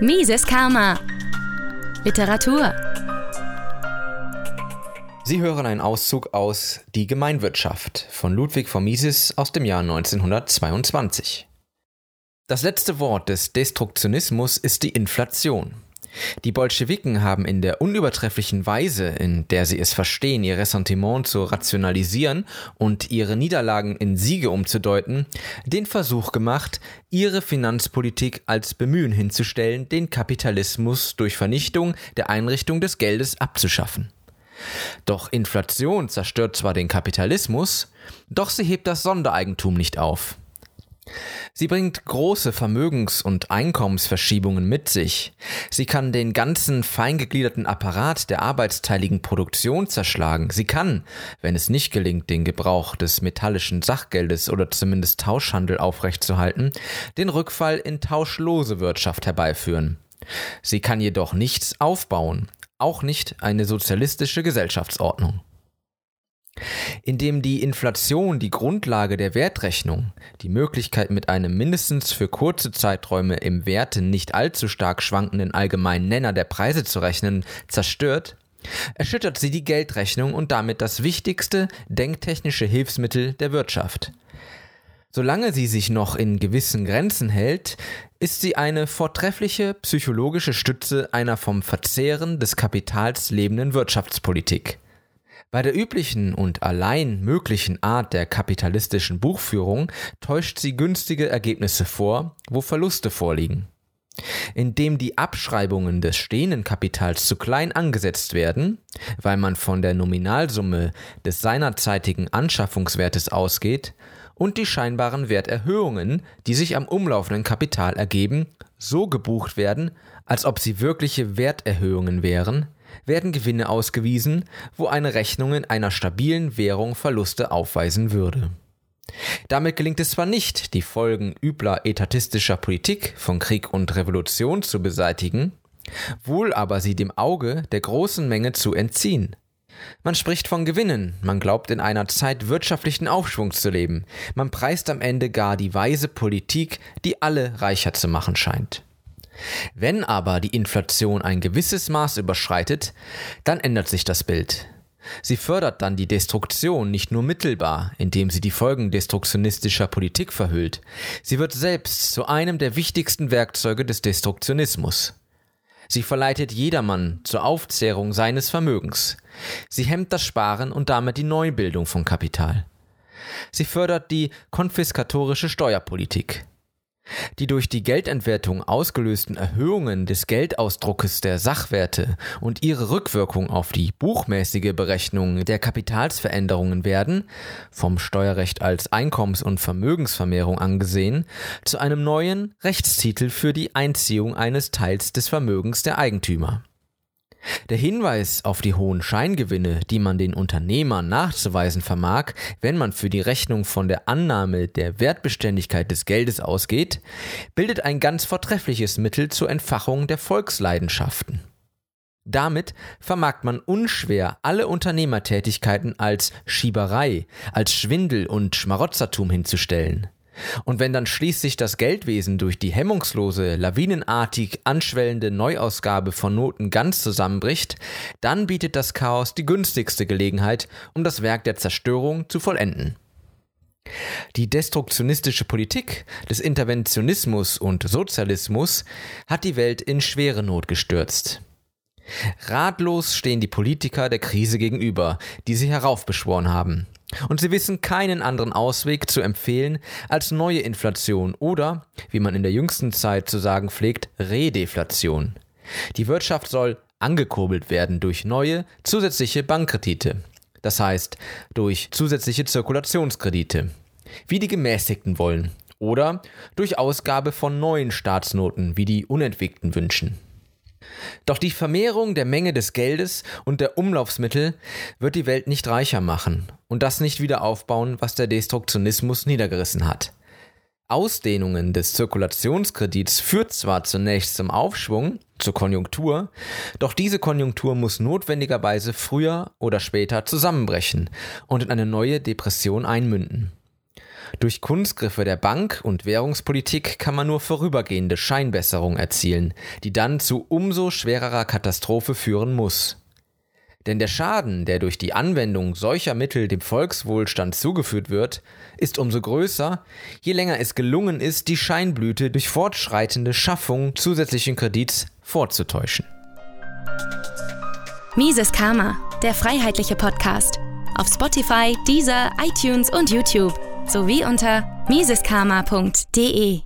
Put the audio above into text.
Mises Karma. Literatur. Sie hören einen Auszug aus Die Gemeinwirtschaft von Ludwig von Mises aus dem Jahr 1922. Das letzte Wort des Destruktionismus ist die Inflation. Die Bolschewiken haben in der unübertrefflichen Weise, in der sie es verstehen, ihr Ressentiment zu rationalisieren und ihre Niederlagen in Siege umzudeuten, den Versuch gemacht, ihre Finanzpolitik als Bemühen hinzustellen, den Kapitalismus durch Vernichtung der Einrichtung des Geldes abzuschaffen. Doch Inflation zerstört zwar den Kapitalismus, doch sie hebt das Sondereigentum nicht auf. Sie bringt große Vermögens- und Einkommensverschiebungen mit sich. Sie kann den ganzen feingegliederten Apparat der arbeitsteiligen Produktion zerschlagen. Sie kann, wenn es nicht gelingt, den Gebrauch des metallischen Sachgeldes oder zumindest Tauschhandel aufrechtzuerhalten, den Rückfall in tauschlose Wirtschaft herbeiführen. Sie kann jedoch nichts aufbauen, auch nicht eine sozialistische Gesellschaftsordnung indem die Inflation die Grundlage der Wertrechnung, die Möglichkeit mit einem mindestens für kurze Zeiträume im Werte nicht allzu stark schwankenden allgemeinen Nenner der Preise zu rechnen, zerstört, erschüttert sie die Geldrechnung und damit das wichtigste denktechnische Hilfsmittel der Wirtschaft. Solange sie sich noch in gewissen Grenzen hält, ist sie eine vortreffliche psychologische Stütze einer vom Verzehren des Kapitals lebenden Wirtschaftspolitik. Bei der üblichen und allein möglichen Art der kapitalistischen Buchführung täuscht sie günstige Ergebnisse vor, wo Verluste vorliegen. Indem die Abschreibungen des stehenden Kapitals zu klein angesetzt werden, weil man von der Nominalsumme des seinerzeitigen Anschaffungswertes ausgeht, und die scheinbaren Werterhöhungen, die sich am umlaufenden Kapital ergeben, so gebucht werden, als ob sie wirkliche Werterhöhungen wären, werden Gewinne ausgewiesen, wo eine Rechnung in einer stabilen Währung Verluste aufweisen würde. Damit gelingt es zwar nicht, die Folgen übler etatistischer Politik von Krieg und Revolution zu beseitigen, wohl aber sie dem Auge der großen Menge zu entziehen. Man spricht von Gewinnen, man glaubt in einer Zeit wirtschaftlichen Aufschwungs zu leben, man preist am Ende gar die weise Politik, die alle reicher zu machen scheint. Wenn aber die Inflation ein gewisses Maß überschreitet, dann ändert sich das Bild. Sie fördert dann die Destruktion nicht nur mittelbar, indem sie die Folgen destruktionistischer Politik verhüllt, sie wird selbst zu einem der wichtigsten Werkzeuge des Destruktionismus. Sie verleitet jedermann zur Aufzehrung seines Vermögens. Sie hemmt das Sparen und damit die Neubildung von Kapital. Sie fördert die konfiskatorische Steuerpolitik. Die durch die Geldentwertung ausgelösten Erhöhungen des Geldausdruckes der Sachwerte und ihre Rückwirkung auf die buchmäßige Berechnung der Kapitalsveränderungen werden, vom Steuerrecht als Einkommens- und Vermögensvermehrung angesehen, zu einem neuen Rechtstitel für die Einziehung eines Teils des Vermögens der Eigentümer. Der Hinweis auf die hohen Scheingewinne, die man den Unternehmern nachzuweisen vermag, wenn man für die Rechnung von der Annahme der Wertbeständigkeit des Geldes ausgeht, bildet ein ganz vortreffliches Mittel zur Entfachung der Volksleidenschaften. Damit vermag man unschwer alle Unternehmertätigkeiten als Schieberei, als Schwindel und Schmarotzertum hinzustellen. Und wenn dann schließlich das Geldwesen durch die hemmungslose, lawinenartig anschwellende Neuausgabe von Noten ganz zusammenbricht, dann bietet das Chaos die günstigste Gelegenheit, um das Werk der Zerstörung zu vollenden. Die destruktionistische Politik des Interventionismus und Sozialismus hat die Welt in schwere Not gestürzt. Ratlos stehen die Politiker der Krise gegenüber, die sie heraufbeschworen haben. Und sie wissen keinen anderen Ausweg zu empfehlen als neue Inflation oder, wie man in der jüngsten Zeit zu sagen pflegt, Redeflation. Die Wirtschaft soll angekurbelt werden durch neue, zusätzliche Bankkredite. Das heißt, durch zusätzliche Zirkulationskredite. Wie die Gemäßigten wollen. Oder durch Ausgabe von neuen Staatsnoten, wie die Unentwickelten wünschen. Doch die Vermehrung der Menge des Geldes und der Umlaufsmittel wird die Welt nicht reicher machen und das nicht wieder aufbauen, was der Destruktionismus niedergerissen hat. Ausdehnungen des Zirkulationskredits führt zwar zunächst zum Aufschwung, zur Konjunktur, doch diese Konjunktur muss notwendigerweise früher oder später zusammenbrechen und in eine neue Depression einmünden. Durch Kunstgriffe der Bank- und Währungspolitik kann man nur vorübergehende Scheinbesserung erzielen, die dann zu umso schwererer Katastrophe führen muss. Denn der Schaden, der durch die Anwendung solcher Mittel dem Volkswohlstand zugeführt wird, ist umso größer, je länger es gelungen ist, die Scheinblüte durch fortschreitende Schaffung zusätzlichen Kredits vorzutäuschen. Mises Karma, der freiheitliche Podcast. Auf Spotify, Deezer, iTunes und YouTube sowie unter miseskarma.de.